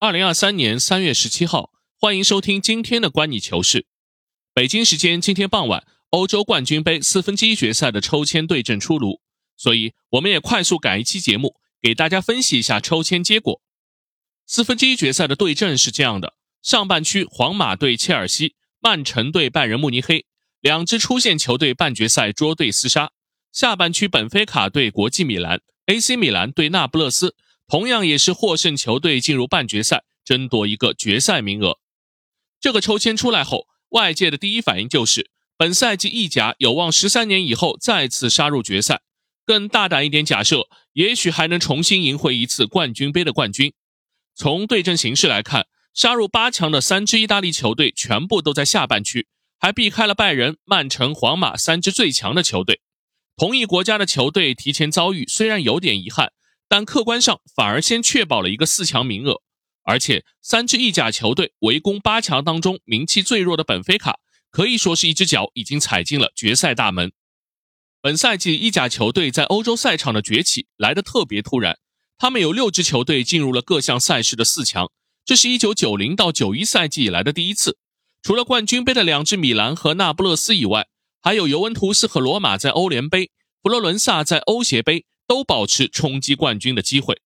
二零二三年三月十七号，欢迎收听今天的观你球事。北京时间今天傍晚，欧洲冠军杯四分之一决赛的抽签对阵出炉，所以我们也快速赶一期节目，给大家分析一下抽签结果。四分之一决赛的对阵是这样的：上半区皇马对切尔西，曼城对拜仁慕尼黑，两支出线球队半决赛捉对厮杀；下半区本菲卡对国际米兰，AC 米兰对那不勒斯。同样也是获胜球队进入半决赛，争夺一个决赛名额。这个抽签出来后，外界的第一反应就是本赛季意甲有望十三年以后再次杀入决赛。更大胆一点假设，也许还能重新赢回一次冠军杯的冠军。从对阵形势来看，杀入八强的三支意大利球队全部都在下半区，还避开了拜仁、曼城、皇马三支最强的球队。同一国家的球队提前遭遇，虽然有点遗憾。但客观上反而先确保了一个四强名额，而且三支意甲球队围攻八强当中名气最弱的本菲卡，可以说是一只脚已经踩进了决赛大门。本赛季意甲球队在欧洲赛场的崛起来得特别突然，他们有六支球队进入了各项赛事的四强，这是一九九零到九一赛季以来的第一次。除了冠军杯的两支米兰和那不勒斯以外，还有尤文图斯和罗马在欧联杯，佛罗伦萨在欧协杯。都保持冲击冠军的机会。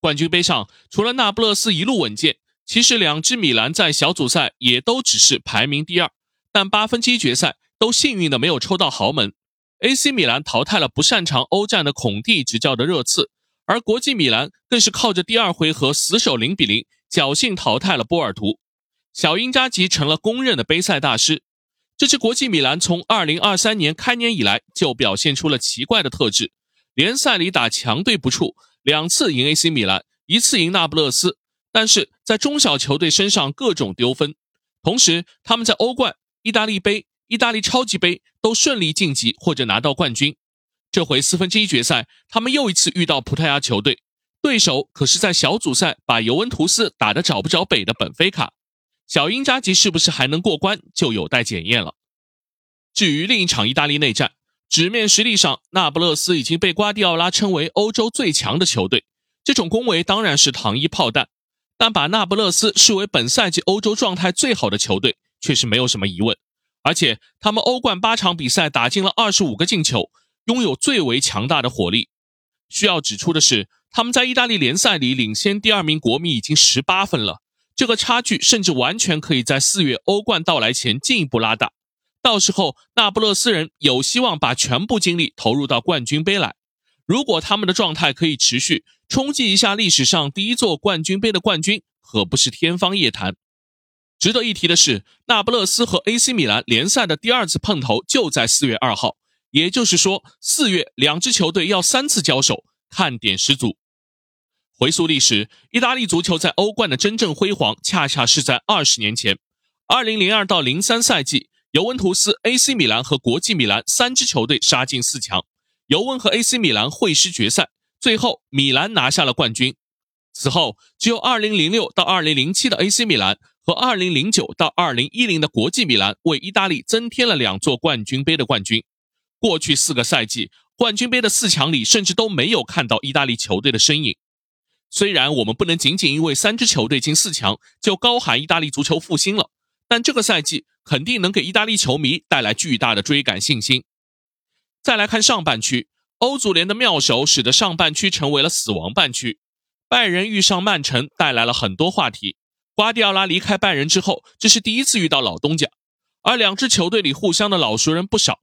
冠军杯上，除了那不勒斯一路稳健，其实两支米兰在小组赛也都只是排名第二。但八分之一决赛都幸运的没有抽到豪门。AC 米兰淘汰了不擅长欧战的孔蒂执教的热刺，而国际米兰更是靠着第二回合死守零比零，侥幸淘汰了波尔图。小因扎吉成了公认的杯赛大师。这支国际米兰从二零二三年开年以来就表现出了奇怪的特质。联赛里打强队不怵，两次赢 AC 米兰，一次赢那不勒斯，但是在中小球队身上各种丢分。同时，他们在欧冠、意大利杯、意大利超级杯都顺利晋级或者拿到冠军。这回四分之一决赛，他们又一次遇到葡萄牙球队，对手可是在小组赛把尤文图斯打得找不着北的本菲卡。小因扎吉是不是还能过关，就有待检验了。至于另一场意大利内战。纸面实力上，那不勒斯已经被瓜迪奥拉称为欧洲最强的球队，这种恭维当然是糖衣炮弹。但把那不勒斯视为本赛季欧洲状态最好的球队，却是没有什么疑问。而且他们欧冠八场比赛打进了二十五个进球，拥有最为强大的火力。需要指出的是，他们在意大利联赛里领先第二名国米已经十八分了，这个差距甚至完全可以在四月欧冠到来前进一步拉大。到时候，那不勒斯人有希望把全部精力投入到冠军杯来。如果他们的状态可以持续，冲击一下历史上第一座冠军杯的冠军，可不是天方夜谭。值得一提的是，那不勒斯和 AC 米兰联赛的第二次碰头就在四月二号，也就是说，四月两支球队要三次交手，看点十足。回溯历史，意大利足球在欧冠的真正辉煌，恰恰是在二十年前，二零零二到零三赛季。尤文图斯、AC 米兰和国际米兰三支球队杀进四强，尤文和 AC 米兰会师决赛，最后米兰拿下了冠军。此后，只有2006到2007的 AC 米兰和2009到2010的国际米兰为意大利增添了两座冠军杯的冠军。过去四个赛季，冠军杯的四强里甚至都没有看到意大利球队的身影。虽然我们不能仅仅因为三支球队进四强就高喊意大利足球复兴了。但这个赛季肯定能给意大利球迷带来巨大的追赶信心。再来看上半区，欧足联的妙手使得上半区成为了死亡半区。拜仁遇上曼城带来了很多话题。瓜迪奥拉离开拜仁之后，这是第一次遇到老东家，而两支球队里互相的老熟人不少。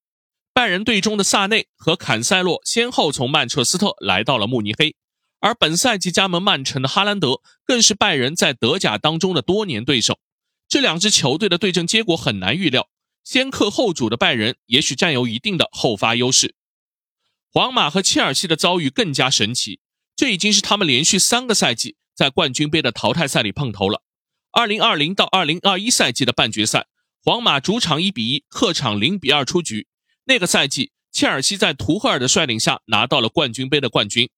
拜仁队中的萨内和坎塞洛先后从曼彻斯特来到了慕尼黑，而本赛季加盟曼城的哈兰德更是拜仁在德甲当中的多年对手。这两支球队的对阵结果很难预料，先克后主的拜仁也许占有一定的后发优势。皇马和切尔西的遭遇更加神奇，这已经是他们连续三个赛季在冠军杯的淘汰赛里碰头了。二零二零到二零二一赛季的半决赛，皇马主场一比一，客场零比二出局。那个赛季，切尔西在图赫尔的率领下拿到了冠军杯的冠军。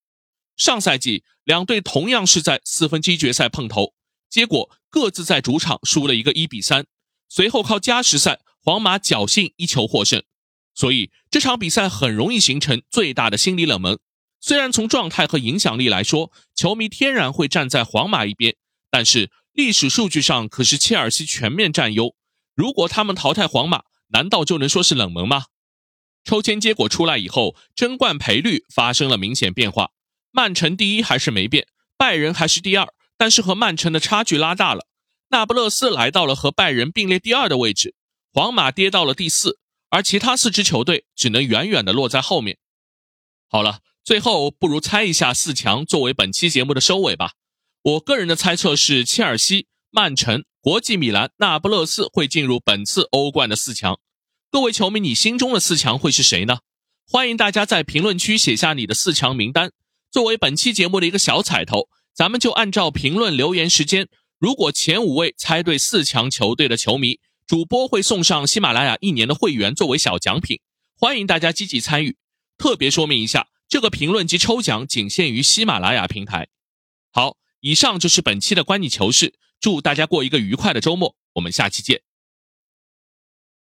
上赛季，两队同样是在四分之一决赛碰头。结果各自在主场输了一个一比三，随后靠加时赛，皇马侥幸一球获胜，所以这场比赛很容易形成最大的心理冷门。虽然从状态和影响力来说，球迷天然会站在皇马一边，但是历史数据上可是切尔西全面占优。如果他们淘汰皇马，难道就能说是冷门吗？抽签结果出来以后，争冠赔率发生了明显变化。曼城第一还是没变，拜仁还是第二，但是和曼城的差距拉大了。那不勒斯来到了和拜仁并列第二的位置，皇马跌到了第四，而其他四支球队只能远远的落在后面。好了，最后不如猜一下四强，作为本期节目的收尾吧。我个人的猜测是切尔西、曼城、国际米兰、那不勒斯会进入本次欧冠的四强。各位球迷，你心中的四强会是谁呢？欢迎大家在评论区写下你的四强名单，作为本期节目的一个小彩头，咱们就按照评论留言时间，如果前五位猜对四强球队的球迷，主播会送上喜马拉雅一年的会员作为小奖品，欢迎大家积极参与。特别说明一下，这个评论及抽奖仅限于喜马拉雅平台。好，以上就是本期的观你球事，祝大家过一个愉快的周末，我们下期见。